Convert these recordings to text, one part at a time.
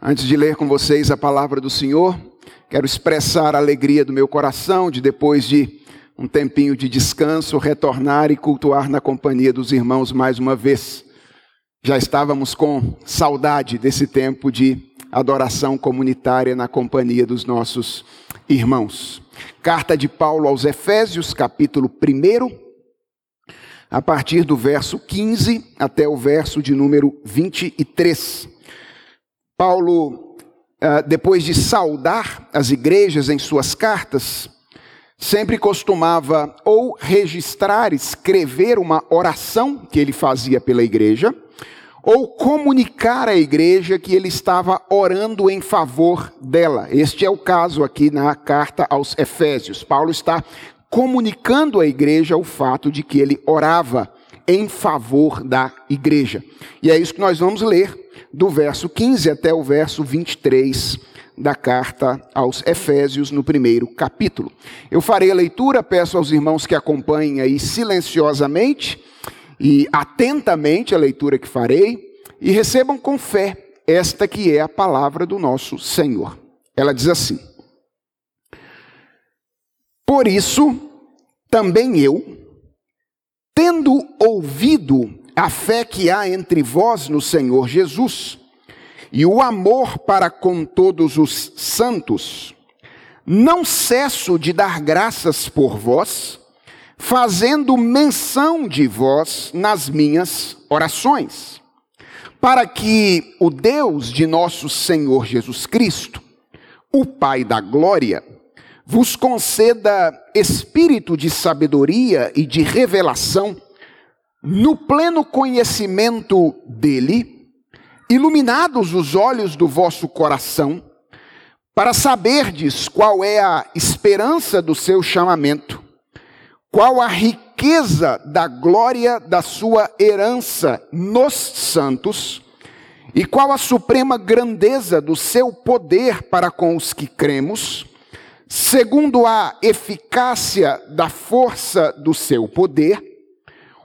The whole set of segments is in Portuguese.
Antes de ler com vocês a palavra do Senhor, quero expressar a alegria do meu coração de depois de um tempinho de descanso retornar e cultuar na companhia dos irmãos mais uma vez. Já estávamos com saudade desse tempo de adoração comunitária na companhia dos nossos irmãos. Carta de Paulo aos Efésios, capítulo 1, a partir do verso 15 até o verso de número 23. Paulo, ah, depois de saudar as igrejas em suas cartas, sempre costumava ou registrar, escrever uma oração que ele fazia pela igreja, ou comunicar à igreja que ele estava orando em favor dela. Este é o caso aqui na carta aos Efésios. Paulo está comunicando à igreja o fato de que ele orava em favor da igreja. E é isso que nós vamos ler do verso 15 até o verso 23 da carta aos Efésios, no primeiro capítulo. Eu farei a leitura, peço aos irmãos que acompanhem aí silenciosamente e atentamente a leitura que farei, e recebam com fé esta que é a palavra do nosso Senhor. Ela diz assim: Por isso, também eu, tendo ouvido a fé que há entre vós no Senhor Jesus e o amor para com todos os santos, não cesso de dar graças por vós, fazendo menção de vós nas minhas orações, para que o Deus de nosso Senhor Jesus Cristo, o Pai da glória, vos conceda espírito de sabedoria e de revelação no pleno conhecimento dele, iluminados os olhos do vosso coração, para saberdes qual é a esperança do seu chamamento, qual a riqueza da glória da sua herança nos santos, e qual a suprema grandeza do seu poder para com os que cremos, segundo a eficácia da força do seu poder,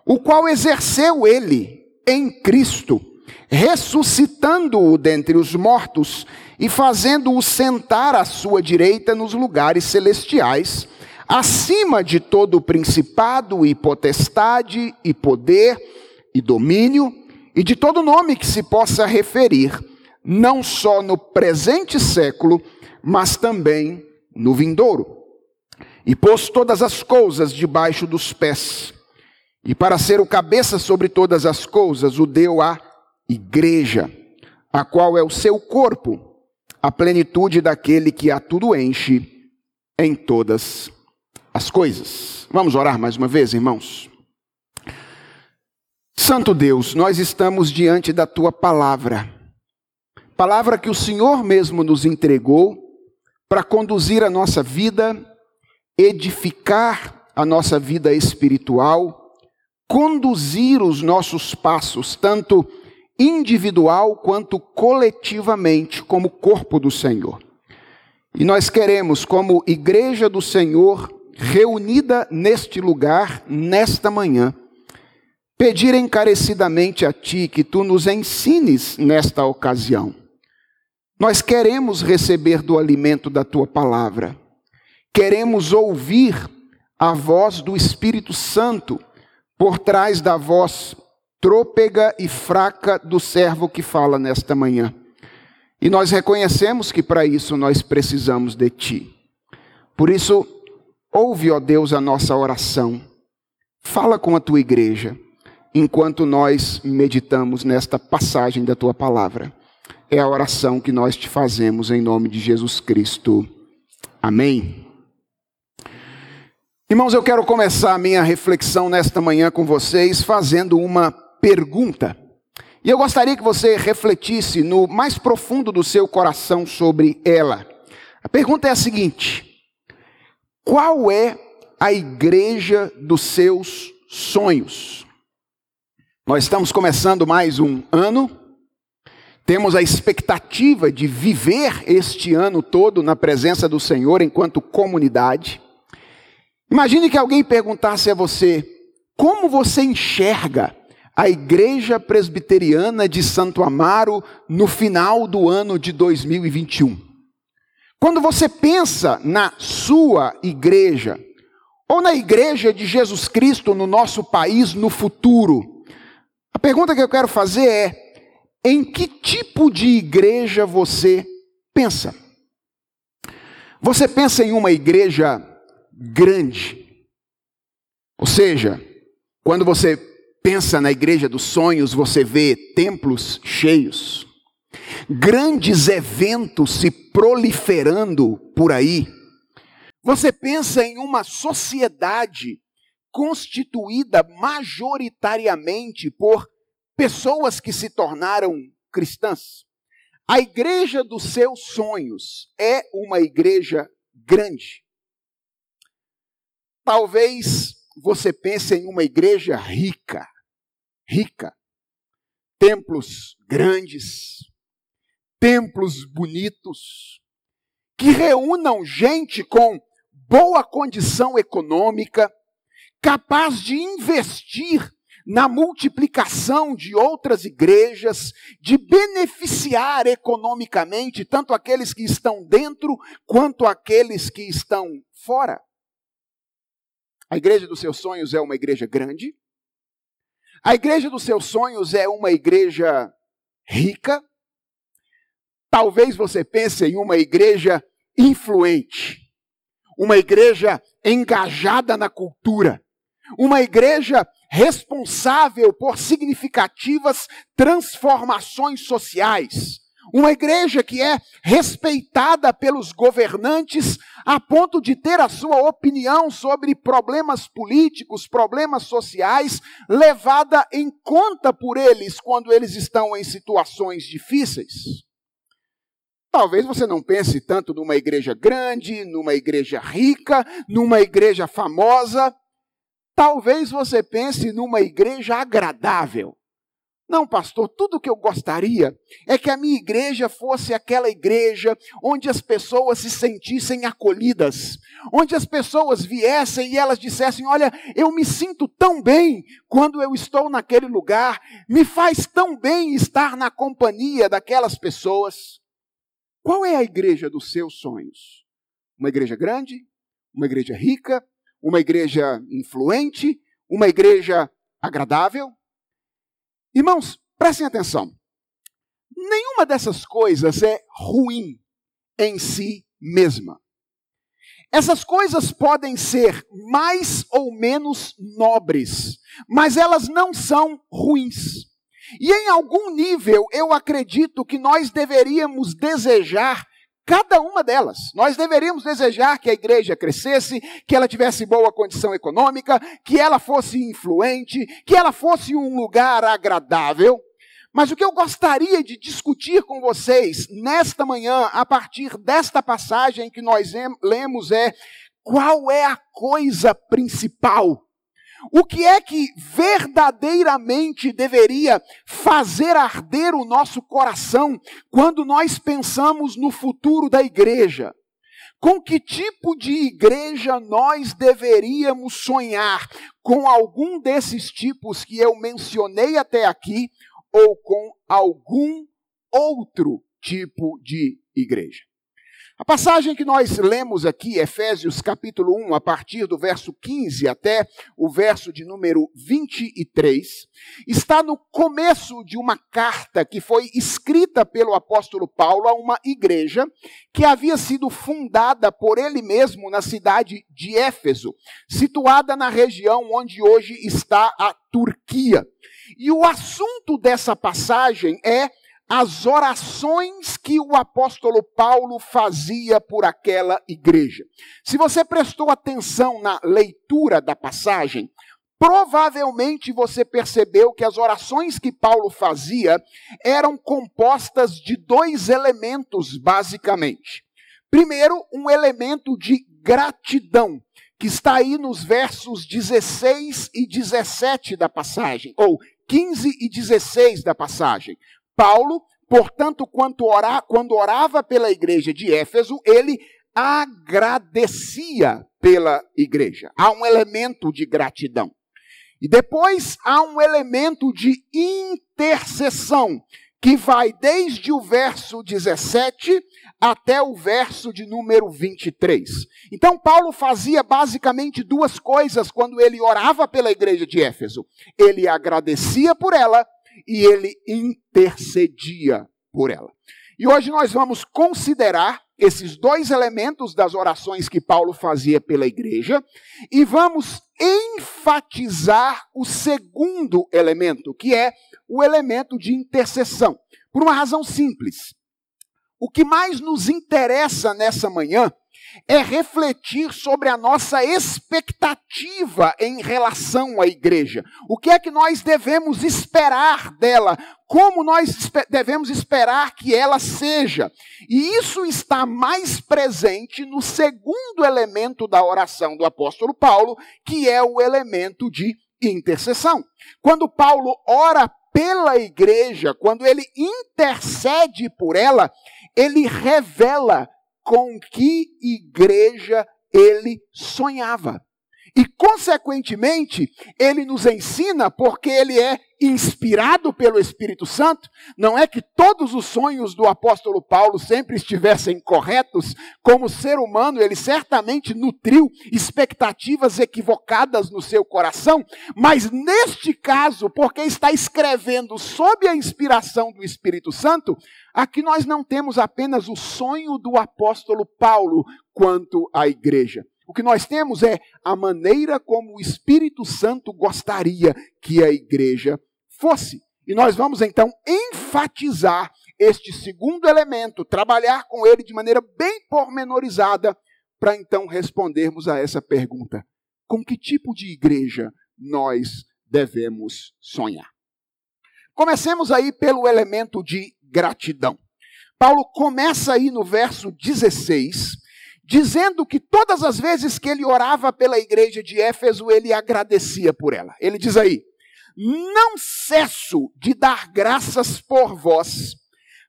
o qual exerceu ele em Cristo, ressuscitando-o dentre os mortos e fazendo-o sentar à sua direita nos lugares celestiais, acima de todo principado e potestade e poder e domínio e de todo nome que se possa referir, não só no presente século, mas também no vindouro. E pôs todas as coisas debaixo dos pés e para ser o cabeça sobre todas as coisas, o deu à igreja, a qual é o seu corpo, a plenitude daquele que a tudo enche em todas as coisas. Vamos orar mais uma vez, irmãos? Santo Deus, nós estamos diante da tua palavra, palavra que o Senhor mesmo nos entregou para conduzir a nossa vida, edificar a nossa vida espiritual conduzir os nossos passos, tanto individual quanto coletivamente, como corpo do Senhor. E nós queremos, como igreja do Senhor, reunida neste lugar, nesta manhã, pedir encarecidamente a Ti que Tu nos ensines nesta ocasião. Nós queremos receber do alimento da Tua palavra, queremos ouvir a voz do Espírito Santo por trás da voz trôpega e fraca do servo que fala nesta manhã. E nós reconhecemos que para isso nós precisamos de Ti. Por isso, ouve, ó Deus, a nossa oração. Fala com a tua igreja, enquanto nós meditamos nesta passagem da tua palavra. É a oração que nós te fazemos em nome de Jesus Cristo. Amém. Irmãos, eu quero começar a minha reflexão nesta manhã com vocês fazendo uma pergunta. E eu gostaria que você refletisse no mais profundo do seu coração sobre ela. A pergunta é a seguinte: Qual é a igreja dos seus sonhos? Nós estamos começando mais um ano, temos a expectativa de viver este ano todo na presença do Senhor enquanto comunidade. Imagine que alguém perguntasse a você: como você enxerga a Igreja Presbiteriana de Santo Amaro no final do ano de 2021. Quando você pensa na sua igreja, ou na igreja de Jesus Cristo no nosso país no futuro, a pergunta que eu quero fazer é: em que tipo de igreja você pensa? Você pensa em uma igreja grande? Ou seja, quando você pensa na igreja dos sonhos, você vê templos cheios, grandes eventos se proliferando por aí. Você pensa em uma sociedade constituída majoritariamente por pessoas que se tornaram cristãs. A igreja dos seus sonhos é uma igreja grande. Talvez você pense em uma igreja rica, rica, templos grandes, templos bonitos, que reúnam gente com boa condição econômica, capaz de investir na multiplicação de outras igrejas, de beneficiar economicamente tanto aqueles que estão dentro quanto aqueles que estão fora. A igreja dos seus sonhos é uma igreja grande. A igreja dos seus sonhos é uma igreja rica. Talvez você pense em uma igreja influente, uma igreja engajada na cultura, uma igreja responsável por significativas transformações sociais. Uma igreja que é respeitada pelos governantes a ponto de ter a sua opinião sobre problemas políticos, problemas sociais, levada em conta por eles quando eles estão em situações difíceis. Talvez você não pense tanto numa igreja grande, numa igreja rica, numa igreja famosa, Talvez você pense numa igreja agradável. Não, pastor, tudo que eu gostaria é que a minha igreja fosse aquela igreja onde as pessoas se sentissem acolhidas, onde as pessoas viessem e elas dissessem: Olha, eu me sinto tão bem quando eu estou naquele lugar, me faz tão bem estar na companhia daquelas pessoas. Qual é a igreja dos seus sonhos? Uma igreja grande? Uma igreja rica? Uma igreja influente, uma igreja agradável. Irmãos, prestem atenção. Nenhuma dessas coisas é ruim em si mesma. Essas coisas podem ser mais ou menos nobres, mas elas não são ruins. E em algum nível, eu acredito que nós deveríamos desejar Cada uma delas. Nós deveríamos desejar que a igreja crescesse, que ela tivesse boa condição econômica, que ela fosse influente, que ela fosse um lugar agradável. Mas o que eu gostaria de discutir com vocês nesta manhã, a partir desta passagem que nós lemos, é qual é a coisa principal o que é que verdadeiramente deveria fazer arder o nosso coração quando nós pensamos no futuro da igreja? Com que tipo de igreja nós deveríamos sonhar? Com algum desses tipos que eu mencionei até aqui ou com algum outro tipo de igreja? A passagem que nós lemos aqui, Efésios capítulo 1, a partir do verso 15 até o verso de número 23, está no começo de uma carta que foi escrita pelo apóstolo Paulo a uma igreja que havia sido fundada por ele mesmo na cidade de Éfeso, situada na região onde hoje está a Turquia. E o assunto dessa passagem é as orações que o apóstolo Paulo fazia por aquela igreja. Se você prestou atenção na leitura da passagem, provavelmente você percebeu que as orações que Paulo fazia eram compostas de dois elementos, basicamente. Primeiro, um elemento de gratidão, que está aí nos versos 16 e 17 da passagem, ou 15 e 16 da passagem. Paulo, portanto, quando, ora, quando orava pela igreja de Éfeso, ele agradecia pela igreja. Há um elemento de gratidão. E depois há um elemento de intercessão, que vai desde o verso 17 até o verso de número 23. Então, Paulo fazia basicamente duas coisas quando ele orava pela igreja de Éfeso: ele agradecia por ela e ele intercedia por ela. E hoje nós vamos considerar esses dois elementos das orações que Paulo fazia pela igreja e vamos enfatizar o segundo elemento, que é o elemento de intercessão. Por uma razão simples. O que mais nos interessa nessa manhã é refletir sobre a nossa expectativa em relação à igreja. O que é que nós devemos esperar dela? Como nós devemos esperar que ela seja? E isso está mais presente no segundo elemento da oração do apóstolo Paulo, que é o elemento de intercessão. Quando Paulo ora pela igreja, quando ele intercede por ela, ele revela com que igreja ele sonhava. E, consequentemente, ele nos ensina, porque ele é inspirado pelo Espírito Santo, não é que todos os sonhos do apóstolo Paulo sempre estivessem corretos, como ser humano, ele certamente nutriu expectativas equivocadas no seu coração, mas neste caso, porque está escrevendo sob a inspiração do Espírito Santo, aqui nós não temos apenas o sonho do apóstolo Paulo quanto à igreja. O que nós temos é a maneira como o Espírito Santo gostaria que a igreja fosse. E nós vamos então enfatizar este segundo elemento, trabalhar com ele de maneira bem pormenorizada, para então respondermos a essa pergunta: com que tipo de igreja nós devemos sonhar? Comecemos aí pelo elemento de gratidão. Paulo começa aí no verso 16, dizendo que todas as vezes que ele orava pela igreja de Éfeso, ele agradecia por ela. Ele diz aí: Não cesso de dar graças por vós,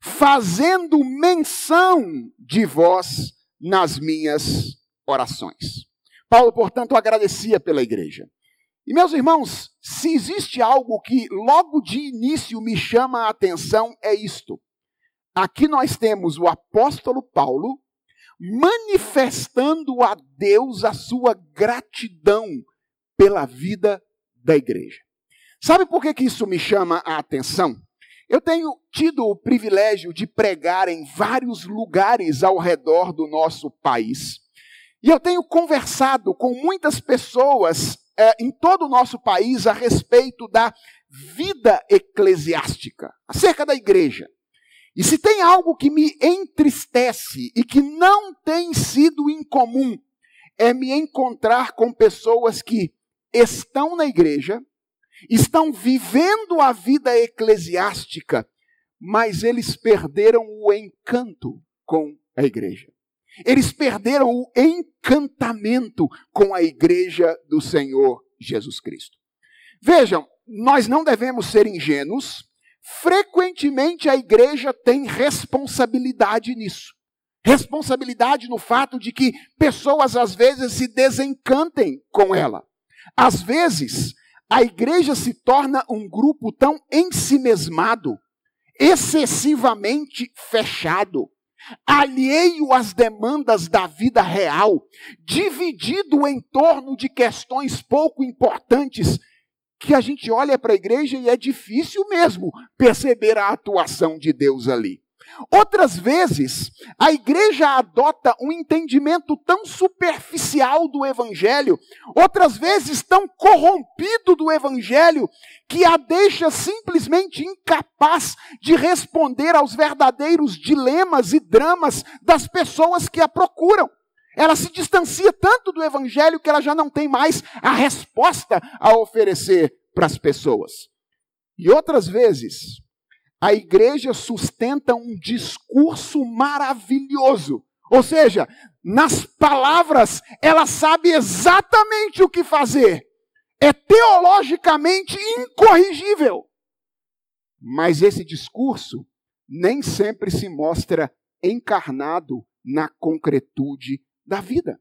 fazendo menção de vós nas minhas orações. Paulo, portanto, agradecia pela igreja. E meus irmãos, se existe algo que logo de início me chama a atenção, é isto. Aqui nós temos o apóstolo Paulo manifestando a Deus a sua gratidão pela vida da igreja. Sabe por que, que isso me chama a atenção? Eu tenho tido o privilégio de pregar em vários lugares ao redor do nosso país. E eu tenho conversado com muitas pessoas é, em todo o nosso país a respeito da vida eclesiástica, acerca da igreja. E se tem algo que me entristece e que não tem sido incomum, é me encontrar com pessoas que estão na igreja, estão vivendo a vida eclesiástica, mas eles perderam o encanto com a igreja. Eles perderam o encantamento com a igreja do Senhor Jesus Cristo. Vejam, nós não devemos ser ingênuos frequentemente a igreja tem responsabilidade nisso. Responsabilidade no fato de que pessoas às vezes se desencantem com ela. Às vezes, a igreja se torna um grupo tão ensimesmado, excessivamente fechado, alheio às demandas da vida real, dividido em torno de questões pouco importantes que a gente olha para a igreja e é difícil mesmo perceber a atuação de Deus ali. Outras vezes, a igreja adota um entendimento tão superficial do evangelho, outras vezes tão corrompido do evangelho, que a deixa simplesmente incapaz de responder aos verdadeiros dilemas e dramas das pessoas que a procuram. Ela se distancia tanto do evangelho que ela já não tem mais a resposta a oferecer para as pessoas. E outras vezes, a igreja sustenta um discurso maravilhoso. Ou seja, nas palavras, ela sabe exatamente o que fazer. É teologicamente incorrigível. Mas esse discurso nem sempre se mostra encarnado na concretude da vida.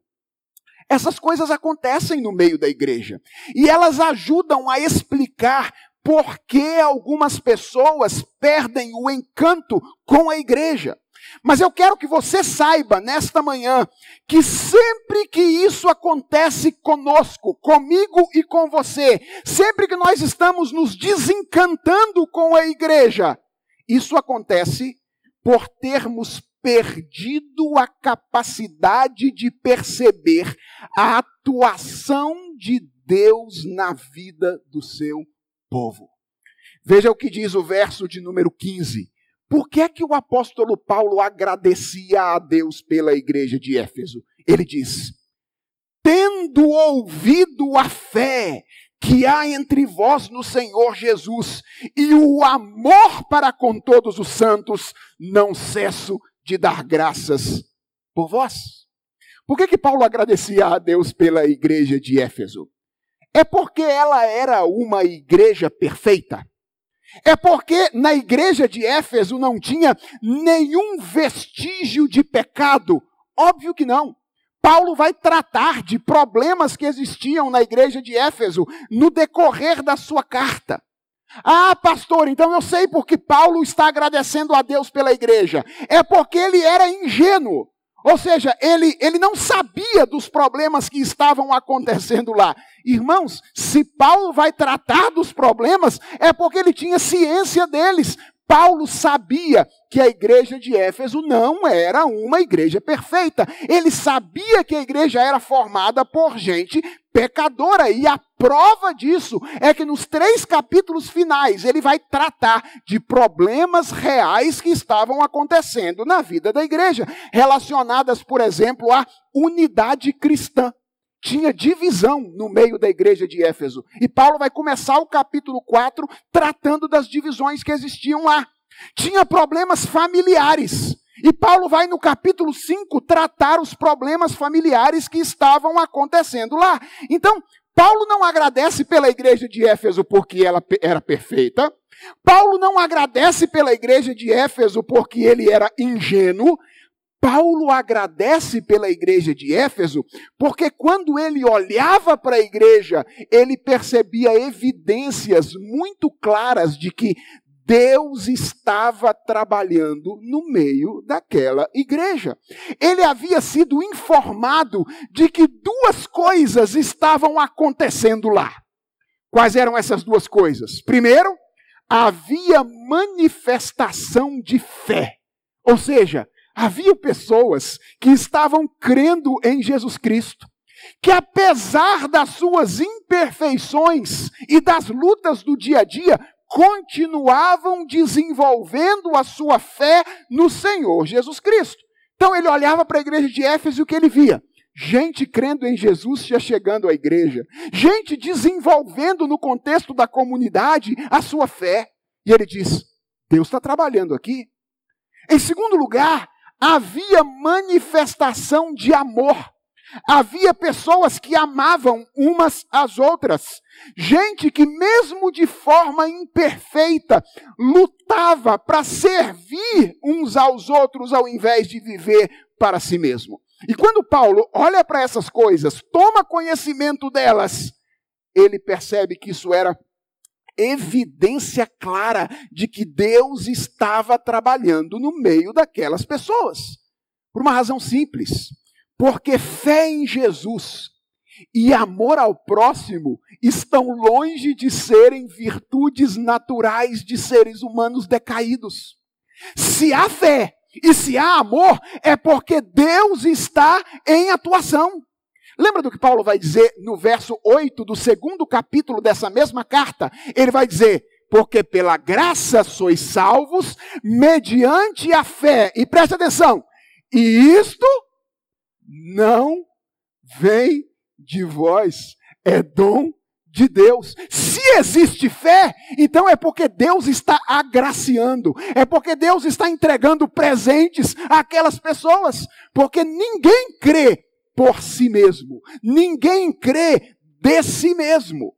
Essas coisas acontecem no meio da igreja. E elas ajudam a explicar por que algumas pessoas perdem o encanto com a igreja. Mas eu quero que você saiba nesta manhã que sempre que isso acontece conosco, comigo e com você, sempre que nós estamos nos desencantando com a igreja, isso acontece por termos perdido a capacidade de perceber a atuação de Deus na vida do seu povo. Veja o que diz o verso de número 15. Por que é que o apóstolo Paulo agradecia a Deus pela igreja de Éfeso? Ele diz: Tendo ouvido a fé que há entre vós no Senhor Jesus e o amor para com todos os santos, não cesso de dar graças por vós. Por que, que Paulo agradecia a Deus pela igreja de Éfeso? É porque ela era uma igreja perfeita. É porque na igreja de Éfeso não tinha nenhum vestígio de pecado. Óbvio que não. Paulo vai tratar de problemas que existiam na igreja de Éfeso no decorrer da sua carta. Ah, pastor, então eu sei porque Paulo está agradecendo a Deus pela igreja. É porque ele era ingênuo. Ou seja, ele, ele não sabia dos problemas que estavam acontecendo lá. Irmãos, se Paulo vai tratar dos problemas, é porque ele tinha ciência deles. Paulo sabia que a igreja de Éfeso não era uma igreja perfeita. Ele sabia que a igreja era formada por gente pecadora. E a prova disso é que nos três capítulos finais ele vai tratar de problemas reais que estavam acontecendo na vida da igreja, relacionadas, por exemplo, à unidade cristã. Tinha divisão no meio da igreja de Éfeso. E Paulo vai começar o capítulo 4 tratando das divisões que existiam lá. Tinha problemas familiares. E Paulo vai no capítulo 5 tratar os problemas familiares que estavam acontecendo lá. Então, Paulo não agradece pela igreja de Éfeso porque ela era perfeita. Paulo não agradece pela igreja de Éfeso porque ele era ingênuo. Paulo agradece pela igreja de Éfeso porque quando ele olhava para a igreja, ele percebia evidências muito claras de que Deus estava trabalhando no meio daquela igreja. Ele havia sido informado de que duas coisas estavam acontecendo lá. Quais eram essas duas coisas? Primeiro, havia manifestação de fé. Ou seja, havia pessoas que estavam crendo em Jesus Cristo, que apesar das suas imperfeições e das lutas do dia a dia, continuavam desenvolvendo a sua fé no Senhor Jesus Cristo. Então ele olhava para a igreja de Éfeso e o que ele via? Gente crendo em Jesus já chegando à igreja, gente desenvolvendo no contexto da comunidade a sua fé. E ele diz: Deus está trabalhando aqui. Em segundo lugar, havia manifestação de amor. Havia pessoas que amavam umas às outras. Gente que, mesmo de forma imperfeita, lutava para servir uns aos outros ao invés de viver para si mesmo. E quando Paulo olha para essas coisas, toma conhecimento delas, ele percebe que isso era evidência clara de que Deus estava trabalhando no meio daquelas pessoas. Por uma razão simples. Porque fé em Jesus e amor ao próximo estão longe de serem virtudes naturais de seres humanos decaídos. Se há fé e se há amor, é porque Deus está em atuação. Lembra do que Paulo vai dizer no verso 8 do segundo capítulo dessa mesma carta? Ele vai dizer: Porque pela graça sois salvos, mediante a fé. E preste atenção: e isto não vem de vós, é dom de Deus. Se existe fé, então é porque Deus está agraciando, é porque Deus está entregando presentes àquelas pessoas, porque ninguém crê por si mesmo, ninguém crê de si mesmo.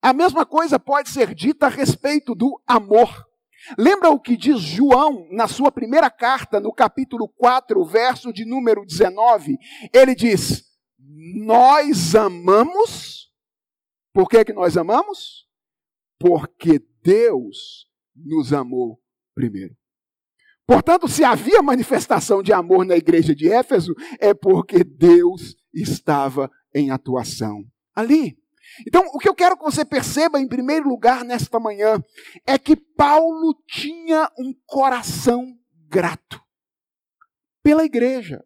A mesma coisa pode ser dita a respeito do amor. Lembra o que diz João na sua primeira carta, no capítulo 4, verso de número 19? Ele diz: nós amamos. Por que, que nós amamos? Porque Deus nos amou primeiro. Portanto, se havia manifestação de amor na igreja de Éfeso, é porque Deus estava em atuação ali. Então, o que eu quero que você perceba, em primeiro lugar, nesta manhã, é que Paulo tinha um coração grato pela igreja.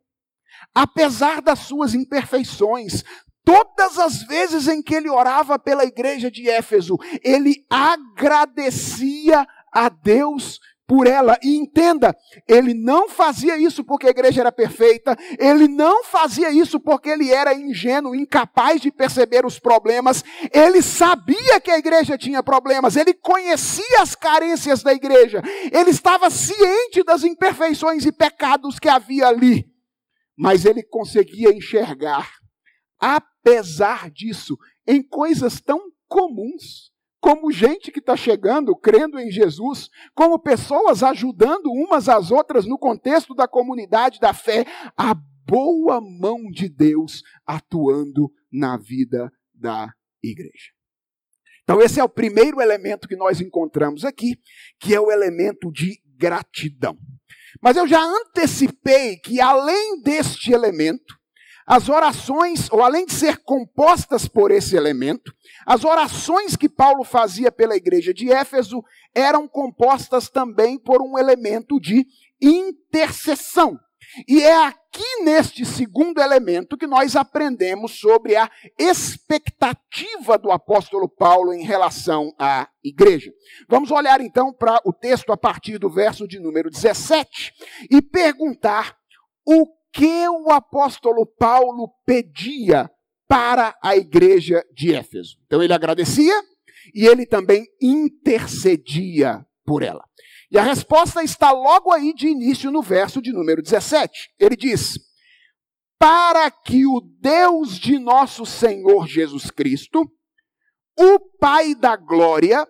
Apesar das suas imperfeições, todas as vezes em que ele orava pela igreja de Éfeso, ele agradecia a Deus por ela. E entenda, ele não fazia isso porque a igreja era perfeita, ele não fazia isso porque ele era ingênuo, incapaz de perceber os problemas. Ele sabia que a igreja tinha problemas, ele conhecia as carências da igreja, ele estava ciente das imperfeições e pecados que havia ali. Mas ele conseguia enxergar, apesar disso, em coisas tão comuns como gente que está chegando, crendo em Jesus, como pessoas ajudando umas às outras no contexto da comunidade da fé, a boa mão de Deus atuando na vida da igreja. Então, esse é o primeiro elemento que nós encontramos aqui, que é o elemento de gratidão. Mas eu já antecipei que, além deste elemento, as orações, ou além de ser compostas por esse elemento, as orações que Paulo fazia pela igreja de Éfeso eram compostas também por um elemento de intercessão. E é aqui neste segundo elemento que nós aprendemos sobre a expectativa do apóstolo Paulo em relação à igreja. Vamos olhar então para o texto a partir do verso de número 17 e perguntar o que o apóstolo Paulo pedia para a igreja de Éfeso. Então ele agradecia e ele também intercedia por ela. E a resposta está logo aí de início no verso de número 17. Ele diz: Para que o Deus de nosso Senhor Jesus Cristo, o Pai da glória,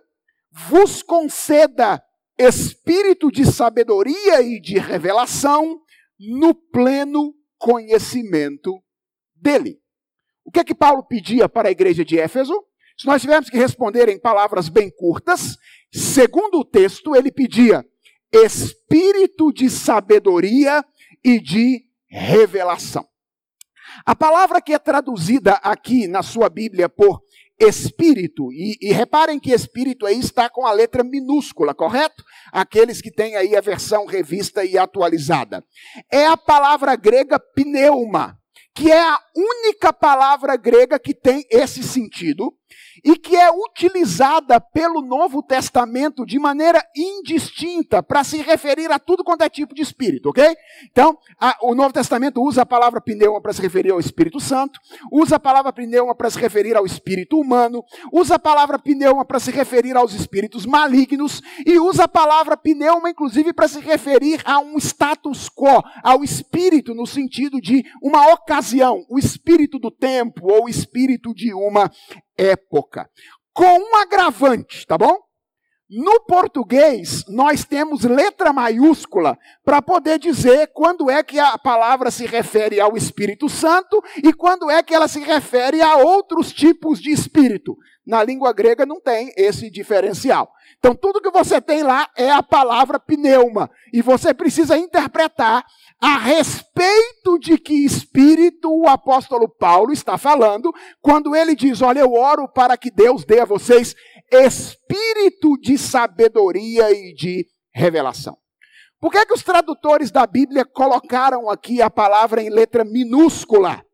vos conceda espírito de sabedoria e de revelação no pleno conhecimento dele. O que é que Paulo pedia para a igreja de Éfeso? Se nós tivermos que responder em palavras bem curtas, segundo o texto, ele pedia espírito de sabedoria e de revelação. A palavra que é traduzida aqui na sua Bíblia por espírito, e, e, reparem que espírito aí está com a letra minúscula, correto? Aqueles que têm aí a versão revista e atualizada. É a palavra grega pneuma, que é a única palavra grega que tem esse sentido e que é utilizada pelo Novo Testamento de maneira indistinta para se referir a tudo quanto é tipo de espírito, ok? Então, a, o Novo Testamento usa a palavra pneuma para se referir ao Espírito Santo, usa a palavra pneuma para se referir ao espírito humano, usa a palavra pneuma para se referir aos espíritos malignos e usa a palavra pneuma, inclusive, para se referir a um status quo, ao espírito no sentido de uma ocasião, o espírito do tempo ou o espírito de uma época. Com um agravante, tá bom? No português, nós temos letra maiúscula para poder dizer quando é que a palavra se refere ao Espírito Santo e quando é que ela se refere a outros tipos de espírito. Na língua grega não tem esse diferencial. Então, tudo que você tem lá é a palavra pneuma. E você precisa interpretar a respeito de que espírito o apóstolo Paulo está falando quando ele diz: Olha, eu oro para que Deus dê a vocês espírito de sabedoria e de revelação. Por que, é que os tradutores da Bíblia colocaram aqui a palavra em letra minúscula?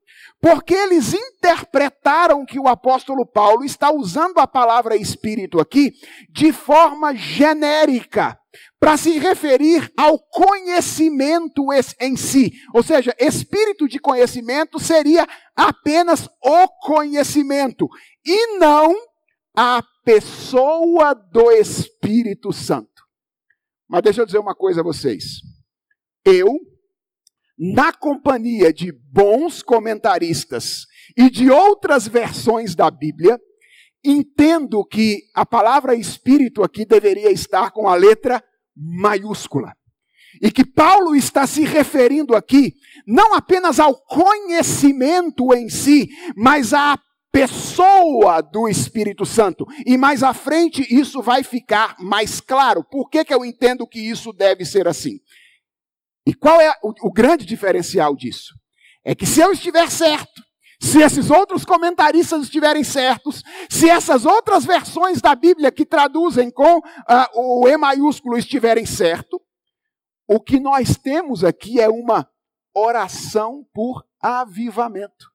Porque eles interpretaram que o apóstolo Paulo está usando a palavra espírito aqui de forma genérica para se referir ao conhecimento em si. Ou seja, espírito de conhecimento seria apenas o conhecimento e não a pessoa do Espírito Santo. Mas deixa eu dizer uma coisa a vocês. Eu, na companhia de bons comentaristas e de outras versões da Bíblia, entendo que a palavra espírito aqui deveria estar com a letra maiúscula. E que Paulo está se referindo aqui não apenas ao conhecimento em si, mas à pessoa do Espírito Santo. E mais à frente isso vai ficar mais claro. Por que, que eu entendo que isso deve ser assim? E qual é o, o grande diferencial disso? É que se eu estiver certo, se esses outros comentaristas estiverem certos, se essas outras versões da Bíblia que traduzem com uh, o E maiúsculo estiverem certo, o que nós temos aqui é uma oração por avivamento.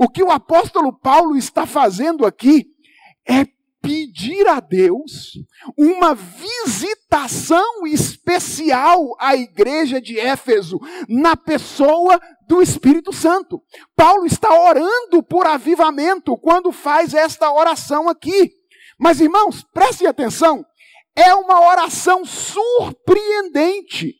O que o apóstolo Paulo está fazendo aqui é pedir a Deus uma visitação especial à igreja de Éfeso, na pessoa do Espírito Santo. Paulo está orando por avivamento quando faz esta oração aqui. Mas irmãos, prestem atenção, é uma oração surpreendente.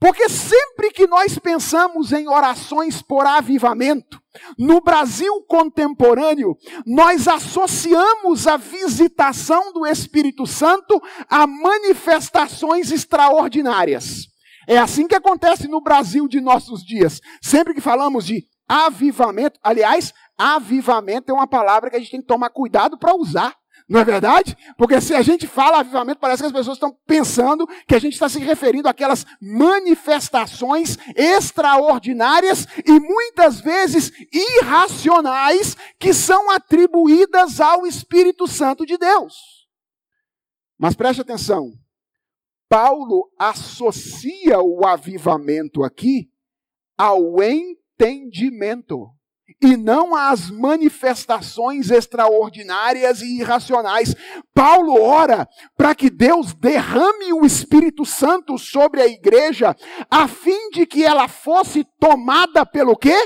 Porque sempre que nós pensamos em orações por avivamento, no Brasil contemporâneo, nós associamos a visitação do Espírito Santo a manifestações extraordinárias. É assim que acontece no Brasil de nossos dias. Sempre que falamos de avivamento, aliás, avivamento é uma palavra que a gente tem que tomar cuidado para usar. Não é verdade? Porque se a gente fala avivamento, parece que as pessoas estão pensando que a gente está se referindo àquelas manifestações extraordinárias e muitas vezes irracionais que são atribuídas ao Espírito Santo de Deus. Mas preste atenção, Paulo associa o avivamento aqui ao entendimento e não às manifestações extraordinárias e irracionais. Paulo ora para que Deus derrame o Espírito Santo sobre a igreja, a fim de que ela fosse tomada pelo quê?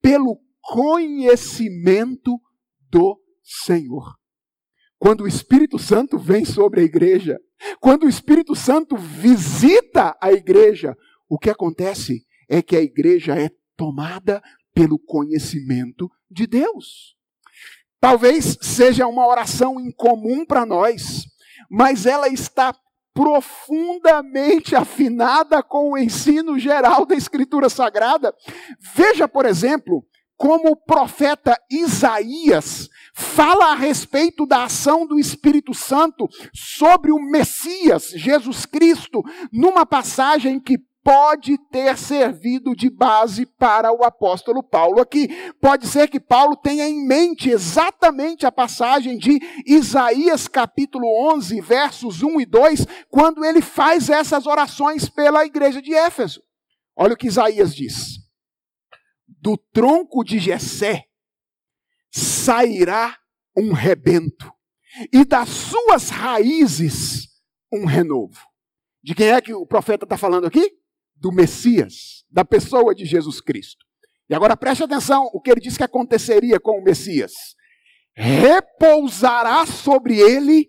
Pelo conhecimento do Senhor. Quando o Espírito Santo vem sobre a igreja, quando o Espírito Santo visita a igreja, o que acontece é que a igreja é tomada pelo conhecimento de Deus. Talvez seja uma oração incomum para nós, mas ela está profundamente afinada com o ensino geral da Escritura Sagrada. Veja, por exemplo, como o profeta Isaías fala a respeito da ação do Espírito Santo sobre o Messias, Jesus Cristo, numa passagem que pode ter servido de base para o apóstolo Paulo aqui. Pode ser que Paulo tenha em mente exatamente a passagem de Isaías capítulo 11, versos 1 e 2, quando ele faz essas orações pela igreja de Éfeso. Olha o que Isaías diz: Do tronco de Jessé sairá um rebento, e das suas raízes um renovo. De quem é que o profeta está falando aqui? Do Messias, da pessoa de Jesus Cristo. E agora preste atenção o que ele disse que aconteceria com o Messias. Repousará sobre ele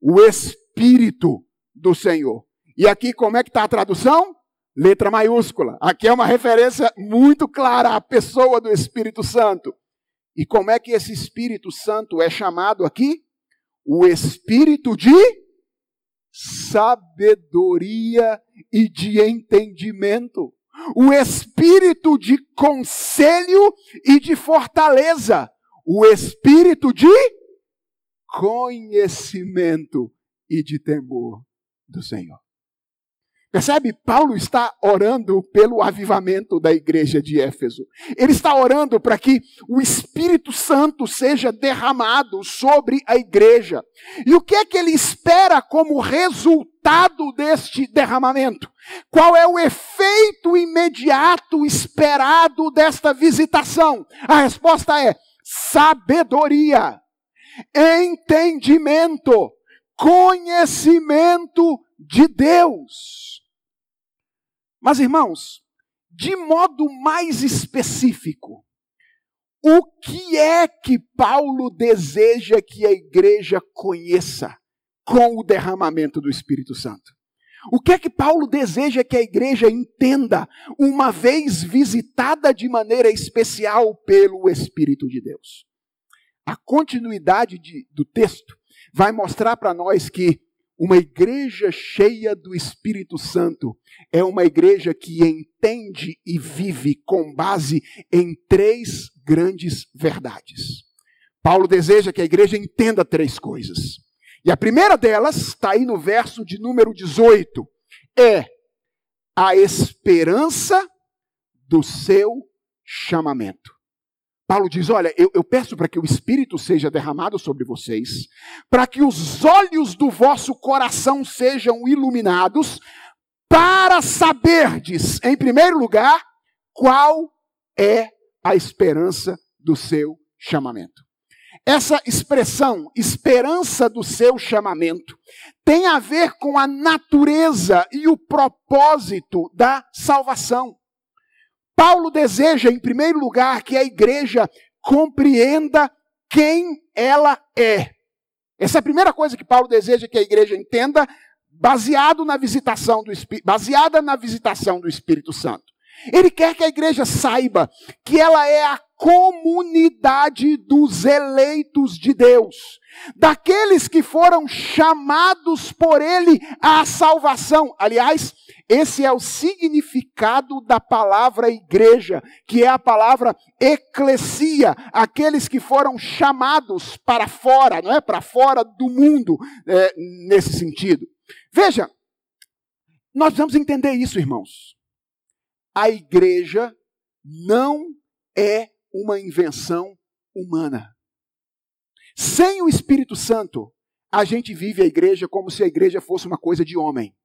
o Espírito do Senhor. E aqui como é que está a tradução? Letra maiúscula. Aqui é uma referência muito clara à pessoa do Espírito Santo. E como é que esse Espírito Santo é chamado aqui? O Espírito de sabedoria e de entendimento, o espírito de conselho e de fortaleza, o espírito de conhecimento e de temor do Senhor. Percebe? Paulo está orando pelo avivamento da igreja de Éfeso. Ele está orando para que o Espírito Santo seja derramado sobre a igreja. E o que é que ele espera como resultado deste derramamento? Qual é o efeito imediato esperado desta visitação? A resposta é sabedoria, entendimento, conhecimento de Deus. Mas, irmãos, de modo mais específico, o que é que Paulo deseja que a igreja conheça com o derramamento do Espírito Santo? O que é que Paulo deseja que a igreja entenda uma vez visitada de maneira especial pelo Espírito de Deus? A continuidade de, do texto vai mostrar para nós que Uma igreja cheia do Espírito Santo é uma igreja que entende e vive com base em três grandes verdades. Paulo deseja que a igreja entenda três coisas. E a primeira delas está aí no verso de número 18: é a esperança do seu chamamento. Paulo diz: Olha, eu, eu peço para que o Espírito seja derramado sobre vocês, para que os olhos do vosso coração sejam iluminados, para saberdes, em primeiro lugar, qual é a esperança do seu chamamento. Essa expressão, esperança do seu chamamento, tem a ver com a natureza e o propósito da salvação. Paulo deseja, em primeiro lugar, que a igreja compreenda quem ela é. Essa é a primeira coisa que Paulo deseja que a igreja entenda, baseado na visitação do baseada na visitação do Espírito Santo. Ele quer que a igreja saiba que ela é a comunidade dos eleitos de Deus, daqueles que foram chamados por Ele à salvação. Aliás, esse é o significado da palavra igreja, que é a palavra eclesia, aqueles que foram chamados para fora, não é? Para fora do mundo, é, nesse sentido. Veja, nós vamos entender isso, irmãos. A igreja não é uma invenção humana. Sem o Espírito Santo, a gente vive a igreja como se a igreja fosse uma coisa de homem.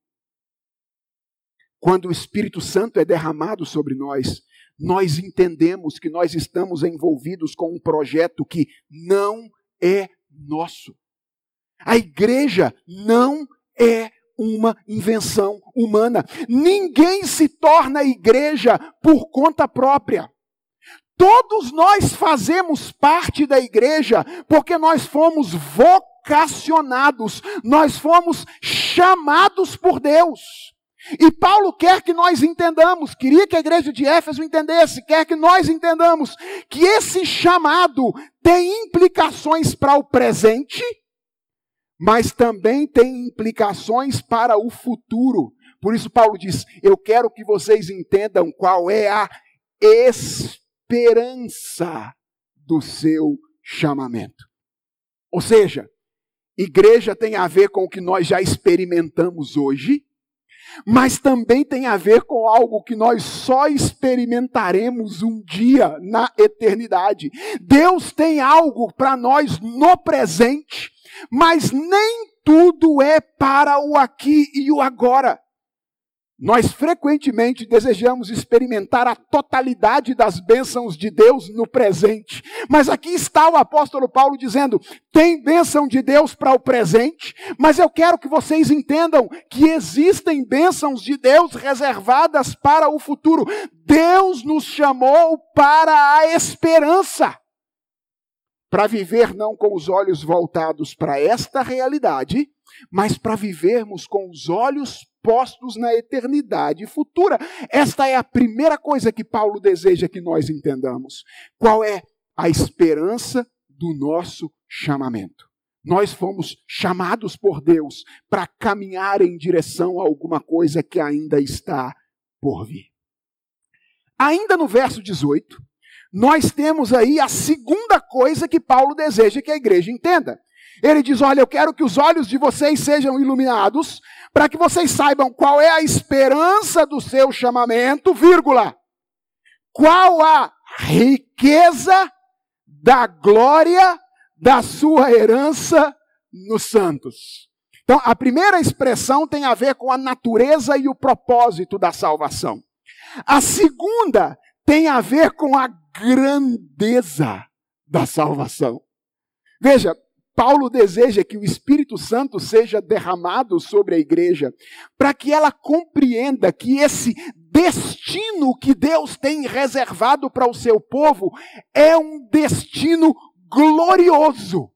Quando o Espírito Santo é derramado sobre nós, nós entendemos que nós estamos envolvidos com um projeto que não é nosso. A igreja não é uma invenção humana. Ninguém se torna igreja por conta própria. Todos nós fazemos parte da igreja porque nós fomos vocacionados, nós fomos chamados por Deus. E Paulo quer que nós entendamos, queria que a igreja de Éfeso entendesse, quer que nós entendamos que esse chamado tem implicações para o presente, mas também tem implicações para o futuro. Por isso, Paulo diz: Eu quero que vocês entendam qual é a esperança do seu chamamento. Ou seja, igreja tem a ver com o que nós já experimentamos hoje mas também tem a ver com algo que nós só experimentaremos um dia na eternidade. Deus tem algo para nós no presente, mas nem tudo é para o aqui e o agora. Nós frequentemente desejamos experimentar a totalidade das bênçãos de Deus no presente. Mas aqui está o apóstolo Paulo dizendo: tem bênção de Deus para o presente, mas eu quero que vocês entendam que existem bênçãos de Deus reservadas para o futuro. Deus nos chamou para a esperança. Para viver não com os olhos voltados para esta realidade, mas para vivermos com os olhos postos na eternidade futura. Esta é a primeira coisa que Paulo deseja que nós entendamos. Qual é a esperança do nosso chamamento? Nós fomos chamados por Deus para caminhar em direção a alguma coisa que ainda está por vir. Ainda no verso 18, nós temos aí a segunda coisa que Paulo deseja que a igreja entenda. Ele diz: Olha, eu quero que os olhos de vocês sejam iluminados, para que vocês saibam qual é a esperança do seu chamamento, vírgula. Qual a riqueza da glória da sua herança nos santos. Então, a primeira expressão tem a ver com a natureza e o propósito da salvação. A segunda tem a ver com a grandeza da salvação. Veja, Paulo deseja que o Espírito Santo seja derramado sobre a igreja, para que ela compreenda que esse destino que Deus tem reservado para o seu povo é um destino glorioso.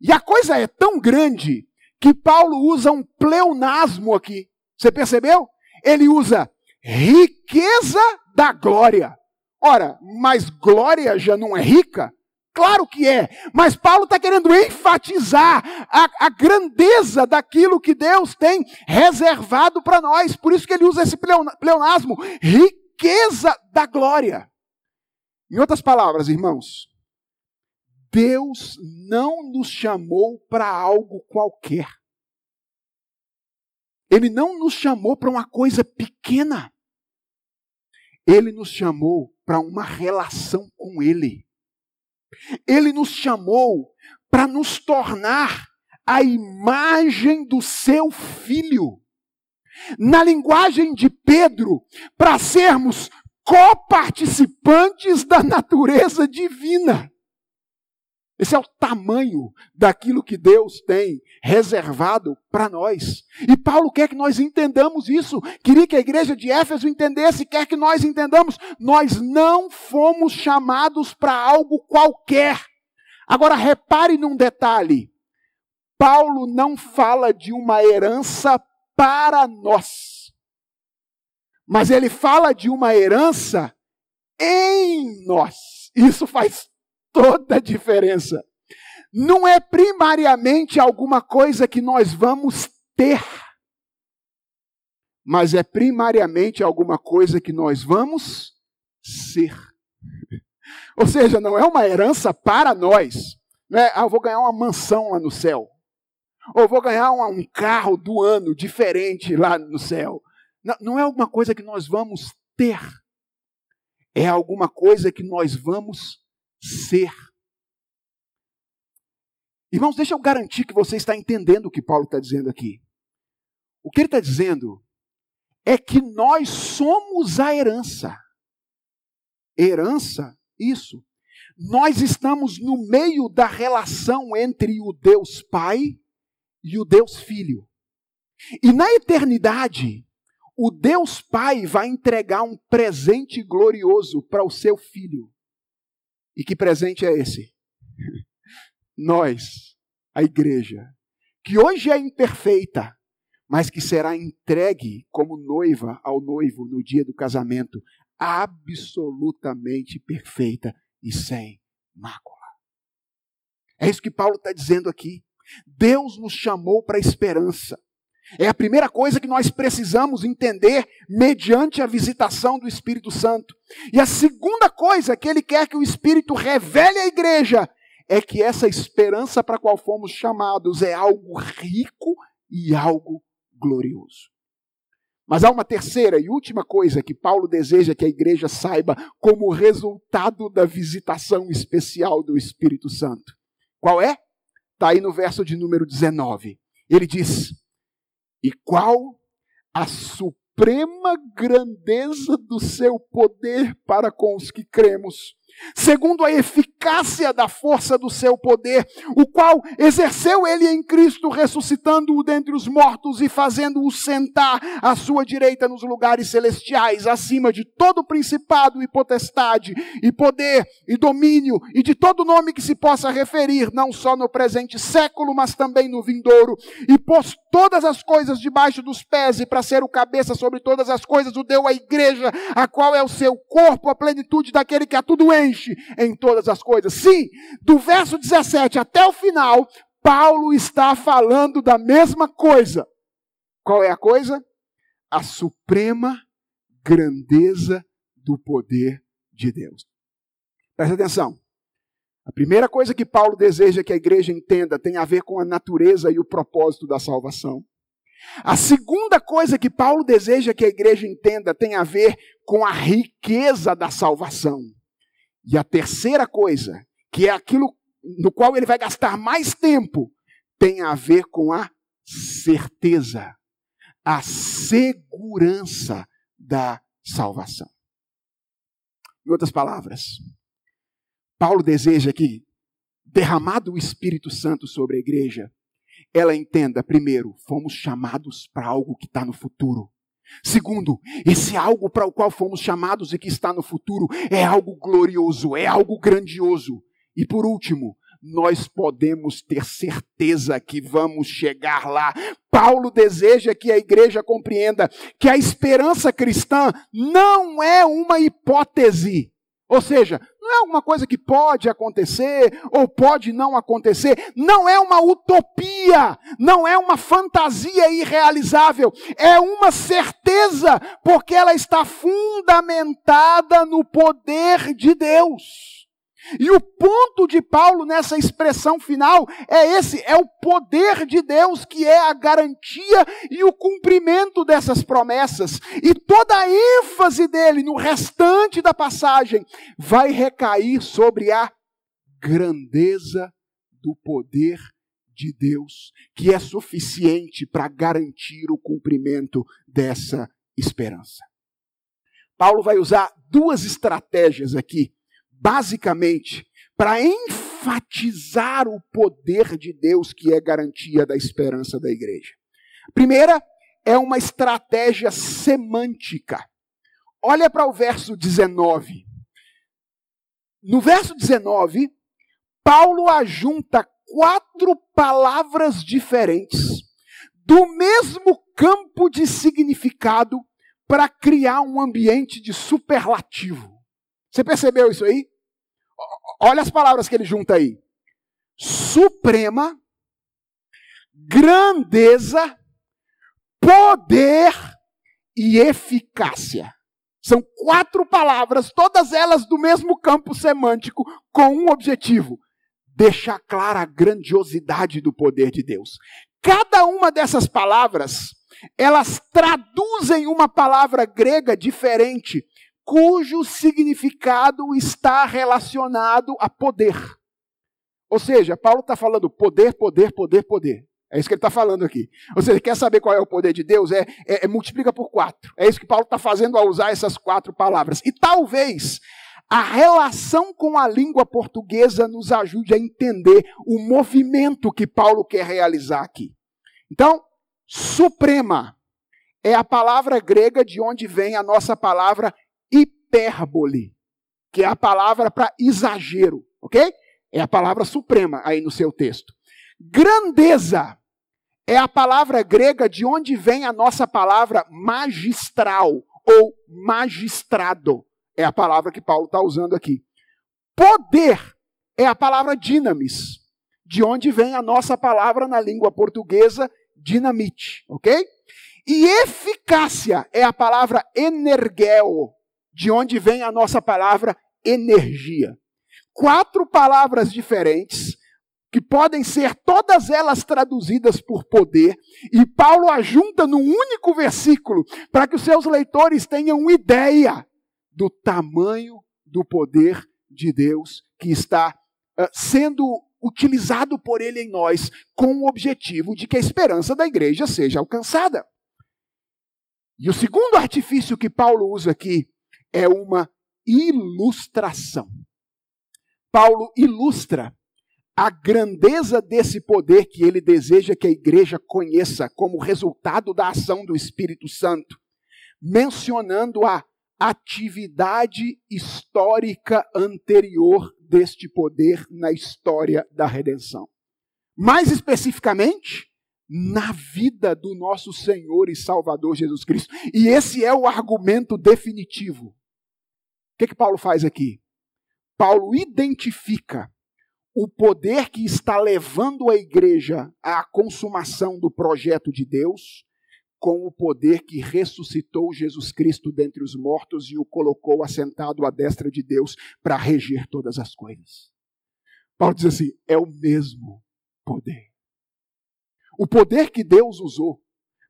E a coisa é tão grande que Paulo usa um pleonasmo aqui. Você percebeu? Ele usa riqueza da glória. Ora, mas glória já não é rica? Claro que é. Mas Paulo está querendo enfatizar a, a, grandeza daquilo que Deus tem reservado para nós. Por isso que ele usa esse pleonasmo, riqueza da glória. Em outras palavras, irmãos, Deus não nos chamou para algo qualquer. Ele não nos chamou para uma coisa pequena. Ele nos chamou para uma relação com Ele. Ele nos chamou para nos tornar a imagem do seu filho. Na linguagem de Pedro, para sermos coparticipantes da natureza divina. Esse é o tamanho daquilo que Deus tem reservado para nós. E Paulo quer que nós entendamos isso. Queria que a igreja de Éfeso entendesse, quer que nós entendamos. Nós não fomos chamados para algo qualquer. Agora repare num detalhe. Paulo não fala de uma herança para nós. Mas ele fala de uma herança em nós. Isso faz toda a diferença. Não é primariamente alguma coisa que nós vamos ter, mas é primariamente alguma coisa que nós vamos ser. Ou seja, não é uma herança para nós. Né? Ah, eu vou ganhar uma mansão lá no céu. Ou vou ganhar um carro do ano diferente lá no céu. Não, não é alguma coisa que nós vamos ter. É alguma coisa que nós vamos ser. Irmãos, deixa eu garantir que você está entendendo o que Paulo está dizendo aqui. O que ele está dizendo é que nós somos a herança. Herança, isso. Nós estamos no meio da relação entre o Deus Pai e o Deus Filho. E na eternidade, o Deus Pai vai entregar um presente glorioso para o seu filho. E que presente é esse? Nós, a igreja, que hoje é imperfeita, mas que será entregue como noiva ao noivo no dia do casamento, absolutamente perfeita e sem mácula. É isso que Paulo está dizendo aqui. Deus nos chamou para a esperança. É a primeira coisa que nós precisamos entender mediante a visitação do Espírito Santo. E a segunda coisa que ele quer que o Espírito revele à igreja é que essa esperança para a qual fomos chamados é algo rico e algo glorioso. Mas há uma terceira e última coisa que Paulo deseja que a igreja saiba como resultado da visitação especial do Espírito Santo. Qual é? Está aí no verso de número 19. Ele diz: e qual a suprema grandeza do seu poder para com os que cremos segundo a eficácia da força do seu poder, o qual exerceu ele em Cristo, ressuscitando-o dentre os mortos e fazendo-o sentar à sua direita nos lugares celestiais, acima de todo principado e potestade, e poder e domínio, e de todo nome que se possa referir, não só no presente século, mas também no vindouro, e pôs todas as coisas debaixo dos pés, e para ser o cabeça sobre todas as coisas, o deu à igreja, a qual é o seu corpo, a plenitude daquele que a tudo enche em todas as coisas. Sim, do verso 17 até o final, Paulo está falando da mesma coisa. Qual é a coisa? A suprema grandeza do poder de Deus. Presta atenção. A primeira coisa que Paulo deseja que a igreja entenda tem a ver com a natureza e o propósito da salvação. A segunda coisa que Paulo deseja que a igreja entenda tem a ver com a riqueza da salvação. E a terceira coisa, que é aquilo no qual ele vai gastar mais tempo, tem a ver com a certeza, a segurança da salvação. Em outras palavras, Paulo deseja que, derramado o Espírito Santo sobre a igreja, ela entenda, primeiro, fomos chamados para algo que está no futuro. Segundo, esse algo para o qual fomos chamados e que está no futuro é algo glorioso, é algo grandioso. E por último, nós podemos ter certeza que vamos chegar lá. Paulo deseja que a igreja compreenda que a esperança cristã não é uma hipótese Ou seja, não é alguma coisa que pode acontecer ou pode não acontecer, não é uma utopia, não é uma fantasia irrealizável, é uma certeza, porque ela está fundamentada no poder de Deus. E o ponto de Paulo nessa expressão final é esse: é o poder de Deus que é a garantia e o cumprimento dessas promessas. E toda a ênfase dele no restante da passagem vai recair sobre a grandeza do poder de Deus, que é suficiente para garantir o cumprimento dessa esperança. Paulo vai usar duas estratégias aqui basicamente, para enfatizar o poder de Deus que é garantia da esperança da igreja. primeira é uma estratégia semântica. Olha para o verso 19. No verso 19, Paulo ajunta quatro palavras diferentes do mesmo campo de significado para criar um ambiente de superlativo. Você percebeu isso aí? Olha as palavras que ele junta aí: suprema, grandeza, poder e eficácia. São quatro palavras, todas elas do mesmo campo semântico, com um objetivo: deixar clara a grandiosidade do poder de Deus. Cada uma dessas palavras, elas traduzem uma palavra grega diferente cujo significado está relacionado a poder. Ou seja, Paulo está falando poder, poder, poder, poder. É isso que ele está falando aqui. Ou seja, quer saber qual é o poder de Deus? É, é, é multiplica por quatro. É isso que Paulo está fazendo ao usar essas quatro palavras. E talvez a relação com a língua portuguesa nos ajude a entender o movimento que Paulo quer realizar aqui. Então, suprema é a palavra grega de onde vem a nossa palavra hipérbole, que é a palavra para exagero, ok? É a palavra suprema aí no seu texto. Grandeza é a palavra grega de onde vem a nossa palavra magistral ou magistrado. É a palavra que Paulo está usando aqui. Poder é a palavra dinamis, de onde vem a nossa palavra na língua portuguesa dinamite, ok? E eficácia é a palavra energel, de onde vem a nossa palavra energia. Quatro palavras diferentes, que podem ser todas elas traduzidas por poder, e Paulo ajunta num único versículo, para que os seus leitores tenham ideia do tamanho do poder de Deus que está uh, sendo utilizado por ele em nós, com o objetivo de que a esperança da igreja seja alcançada. E o segundo artifício que Paulo usa aqui é uma ilustração. Paulo ilustra a grandeza desse poder que ele deseja que a igreja conheça como resultado da ação do Espírito Santo, mencionando a atividade histórica anterior deste poder na história da redenção. Mais especificamente, na vida do nosso Senhor e Salvador Jesus Cristo. E esse é o argumento definitivo que, que Paulo faz aqui? Paulo identifica o poder que está levando a igreja à consumação do projeto de Deus com o poder que ressuscitou Jesus Cristo dentre os mortos e o colocou assentado à destra de Deus para reger todas as coisas. Paulo diz assim: é o mesmo poder. O poder que Deus usou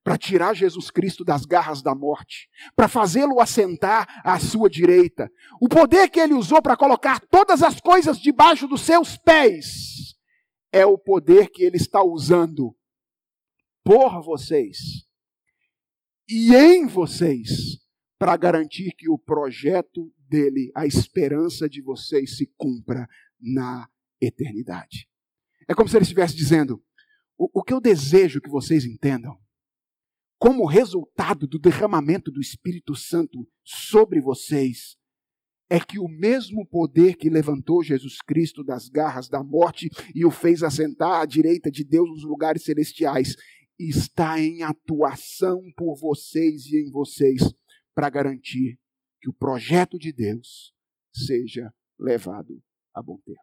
para tirar Jesus Cristo das garras da morte, para fazê-lo assentar à sua direita. O poder que ele usou para colocar todas as coisas debaixo dos seus pés é o poder que ele está usando por vocês e em vocês para garantir que o projeto dele, a esperança de vocês se cumpra na eternidade. É como se ele estivesse dizendo: o, o que eu desejo que vocês entendam como resultado do derramamento do Espírito Santo sobre vocês, é que o mesmo poder que levantou Jesus Cristo das garras da morte e o fez assentar à direita de Deus nos lugares celestiais, está em atuação por vocês e em vocês para garantir que o projeto de Deus seja levado a bom termo.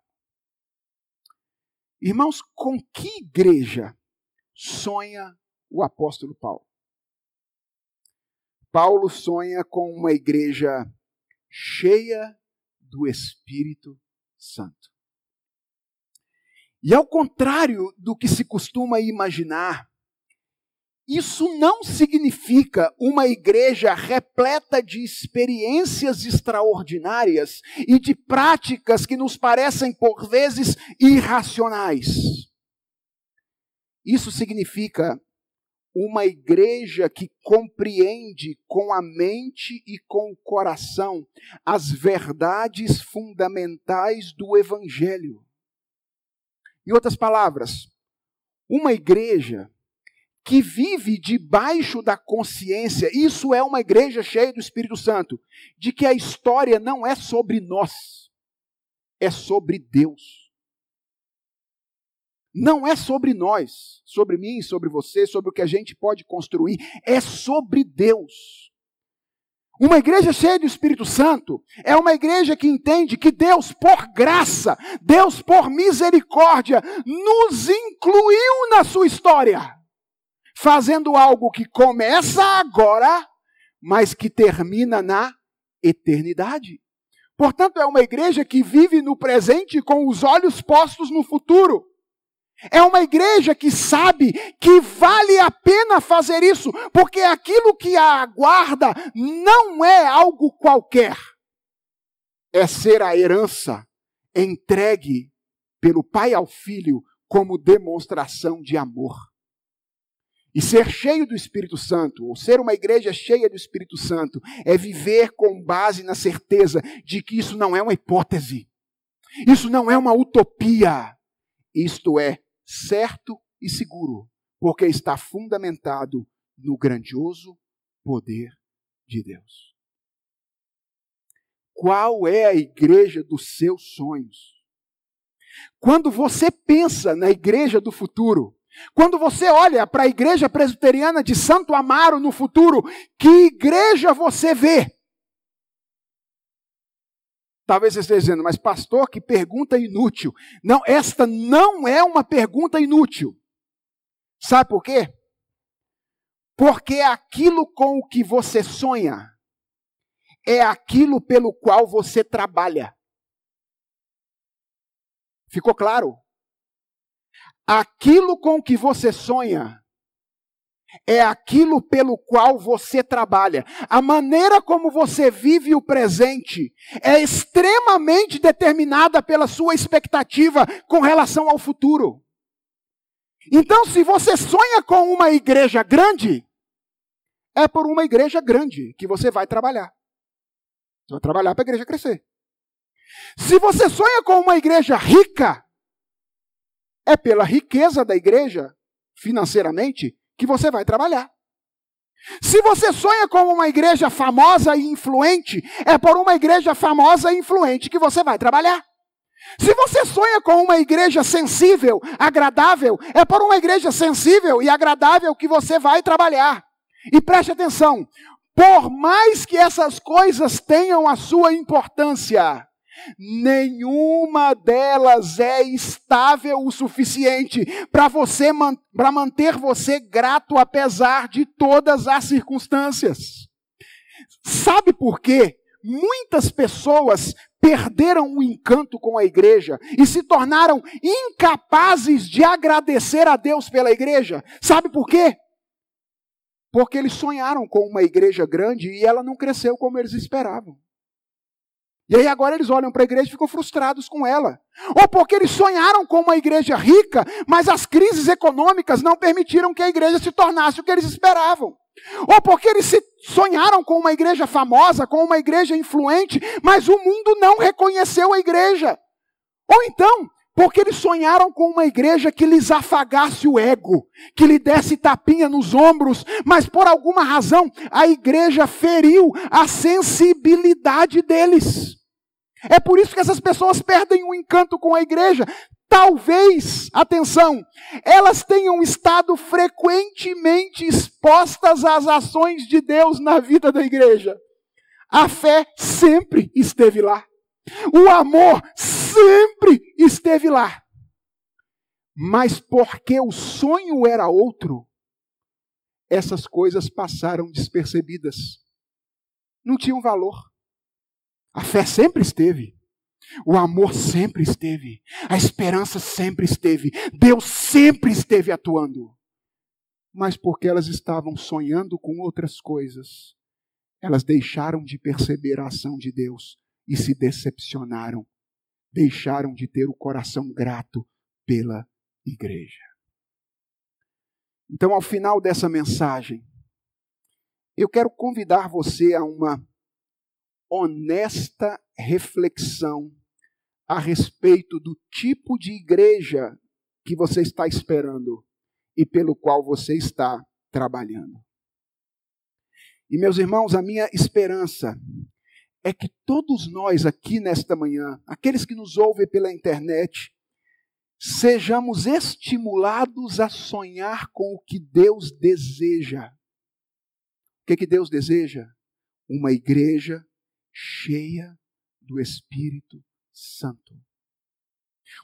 Irmãos, com que igreja sonha o apóstolo Paulo? Paulo sonha com uma igreja cheia do Espírito Santo. E ao contrário do que se costuma imaginar, isso não significa uma igreja repleta de experiências extraordinárias e de práticas que nos parecem, por vezes, irracionais. Isso significa uma igreja que compreende com a mente e com o coração as verdades fundamentais do Evangelho. Em outras palavras, uma igreja que vive debaixo da consciência, isso é uma igreja cheia do Espírito Santo, de que a história não é sobre nós, é sobre Deus. Não é sobre nós, sobre mim, sobre você, sobre o que a gente pode construir, é sobre Deus. Uma igreja cheia do Espírito Santo é uma igreja que entende que Deus, por graça, Deus, por misericórdia, nos incluiu na sua história fazendo algo que começa agora, mas que termina na eternidade. Portanto, é uma igreja que vive no presente com os olhos postos no futuro. É uma igreja que sabe que vale a pena fazer isso, porque aquilo que a aguarda não é algo qualquer. É ser a herança entregue pelo pai ao filho como demonstração de amor. E ser cheio do Espírito Santo, ou ser uma igreja cheia do Espírito Santo, é viver com base na certeza de que isso não é uma hipótese, isso não é uma utopia, isto é certo e seguro, porque está fundamentado no grandioso poder de Deus. Qual é a igreja dos seus sonhos? Quando você pensa na igreja do futuro, quando você olha para a igreja presbiteriana de Santo Amaro no futuro, que igreja você vê? Talvez você esteja dizendo, mas pastor, que pergunta inútil. Não, esta não é uma pergunta inútil. Sabe por quê? Porque aquilo com o que você sonha é aquilo pelo qual você trabalha. Ficou claro? Aquilo com que você sonha é aquilo pelo qual você trabalha. A maneira como você vive o presente é extremamente determinada pela sua expectativa com relação ao futuro. Então, se você sonha com uma igreja grande, é por uma igreja grande que você vai trabalhar. Você vai trabalhar para a igreja crescer. Se você sonha com uma igreja rica, é pela riqueza da igreja, financeiramente, que você vai trabalhar. Se você sonha com uma igreja famosa e influente, é por uma igreja famosa e influente que você vai trabalhar. Se você sonha com uma igreja sensível, agradável, é por uma igreja sensível e agradável que você vai trabalhar. E preste atenção, por mais que essas coisas tenham a sua importância, nenhuma delas é estável o suficiente para você para manter você grato apesar de todas as circunstâncias. Sabe por quê? Muitas pessoas perderam o encanto com a igreja e se tornaram incapazes de agradecer a Deus pela igreja. Sabe por quê? Porque eles sonharam com uma igreja grande e ela não cresceu como eles esperavam. E aí agora eles olham para a igreja e ficam frustrados com ela. Ou porque eles sonharam com uma igreja rica, mas as crises econômicas não permitiram que a igreja se tornasse o que eles esperavam. Ou porque eles se sonharam com uma igreja famosa, com uma igreja influente, mas o mundo não reconheceu a igreja. Ou então, porque eles sonharam com uma igreja que lhes afagasse o ego, que lhe desse tapinha nos ombros, mas por alguma razão a igreja feriu a sensibilidade deles. É por isso que essas pessoas perdem o encanto com a igreja. Talvez, atenção, elas tenham estado frequentemente expostas às ações de Deus na vida da igreja. A fé sempre esteve lá. O amor sempre esteve lá. Mas porque o sonho era outro, essas coisas passaram despercebidas. Não tinham valor. A fé sempre esteve. O amor sempre esteve. A esperança sempre esteve. Deus sempre esteve atuando. Mas porque elas estavam sonhando com outras coisas, elas deixaram de perceber a ação de Deus e se decepcionaram. Deixaram de ter o coração grato pela igreja. Então, ao final dessa mensagem, eu quero convidar você a uma honesta reflexão a respeito do tipo de igreja que você está esperando e pelo qual você está trabalhando. E, meus irmãos, a minha esperança é que todos nós aqui nesta manhã, aqueles que nos ouvem pela internet, sejamos estimulados a sonhar com o que Deus deseja. O que, que Deus deseja? Uma igreja cheia do Espírito Santo.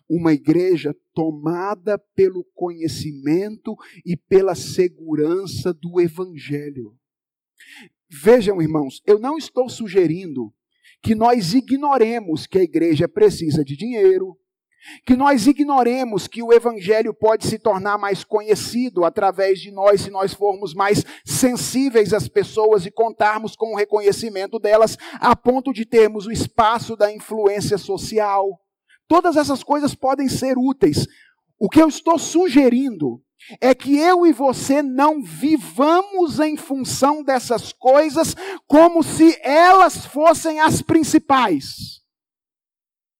Uma igreja tomada pelo conhecimento e pela segurança do Evangelho. Vejam, irmãos, eu não estou sugerindo que nós ignoremos que a igreja precisa de dinheiro, que nós ignoremos que o Evangelho pode se tornar mais conhecido através de nós, se nós formos mais sensíveis às pessoas e contarmos com o reconhecimento delas, a ponto de termos o espaço da influência social. Todas essas coisas podem ser úteis. O que eu estou sugerindo é que eu e você não vivamos em função dessas coisas como se elas fossem as principais.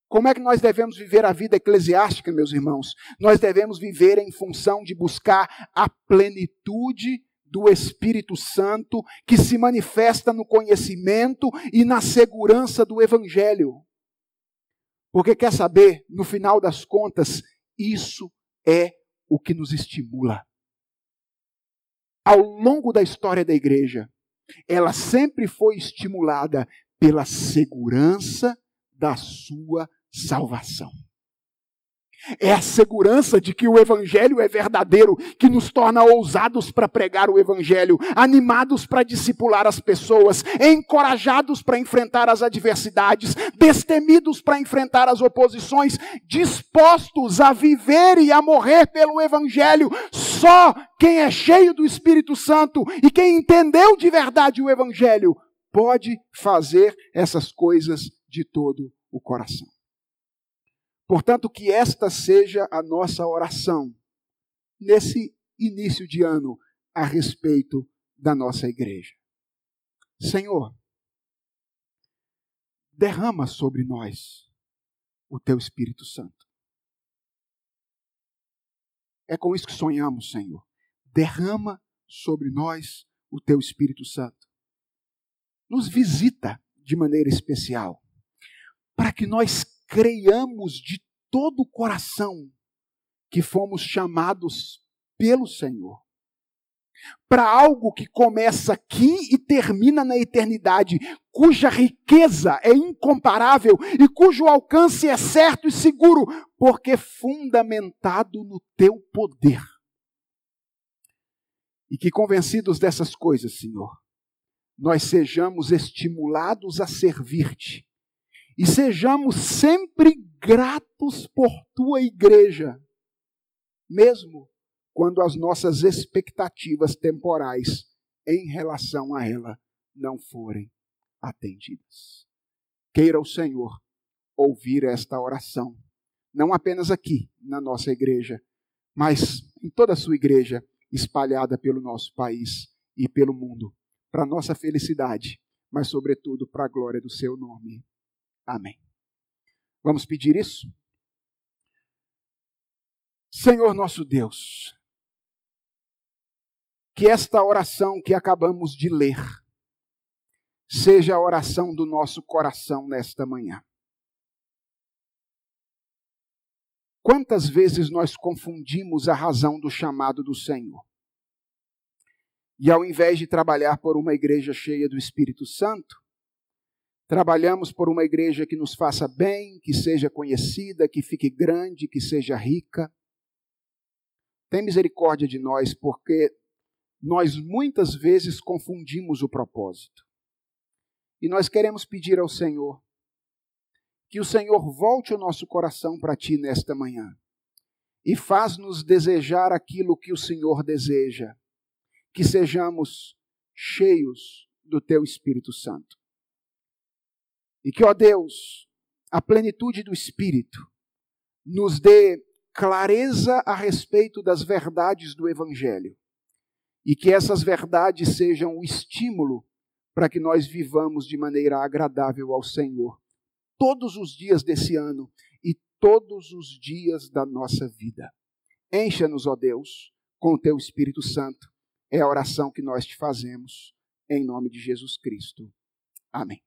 Como é que nós devemos viver a vida eclesiástica, meus irmãos? Nós devemos viver em função de buscar a plenitude do Espírito Santo que se manifesta no conhecimento e na segurança do Evangelho. Porque quer saber, no final das contas, isso é o que nos estimula. Ao longo da história da igreja, ela sempre foi estimulada pela segurança da sua salvação. É a segurança de que o Evangelho é verdadeiro que nos torna ousados para pregar o Evangelho, animados para discipular as pessoas, encorajados para enfrentar as adversidades, destemidos para enfrentar as oposições, dispostos a viver e a morrer pelo Evangelho. Só quem é cheio do Espírito Santo e quem entendeu de verdade o Evangelho pode fazer essas coisas de todo o coração. Portanto, que esta seja a nossa oração nesse início de ano a respeito da nossa igreja. Senhor, derrama sobre nós o teu Espírito Santo. É com isso que sonhamos, Senhor. Derrama sobre nós o teu Espírito Santo. Nos visita de maneira especial, para que nós creiamos de todo o coração que fomos chamados pelo Senhor. Para algo que começa aqui e termina na eternidade, cuja riqueza é incomparável e cujo alcance é certo e seguro, porque fundamentado no teu poder. E que convencidos dessas coisas, Senhor, nós sejamos estimulados a servir-te e sejamos sempre gratos por tua igreja, mesmo quando as nossas expectativas temporais em relação a ela não forem atendidas. Queira o Senhor ouvir esta oração, não apenas aqui na nossa igreja, mas em toda a sua igreja espalhada pelo nosso país e pelo mundo, para nossa felicidade, mas sobretudo para a glória do seu nome. Amém. Vamos pedir isso? Senhor nosso Deus, que esta oração que acabamos de ler seja a oração do nosso coração nesta manhã. Quantas vezes nós confundimos a razão do chamado do Senhor? E ao invés de trabalhar por uma igreja cheia do Espírito Santo, Trabalhamos por uma igreja que nos faça bem, que seja conhecida, que fique grande, que seja rica. Tem misericórdia de nós, porque nós muitas vezes confundimos o propósito. E nós queremos pedir ao Senhor que o Senhor volte o nosso coração para ti nesta manhã e faz-nos desejar aquilo que o Senhor deseja, que sejamos cheios do teu Espírito Santo. E que, ó Deus, a plenitude do Espírito nos dê clareza a respeito das verdades do Evangelho e que essas verdades sejam o estímulo para que nós vivamos de maneira agradável ao Senhor todos os dias desse ano e todos os dias da nossa vida. Encha-nos, ó Deus, com o teu Espírito Santo. É a oração que nós te fazemos, em nome de Jesus Cristo. Amém.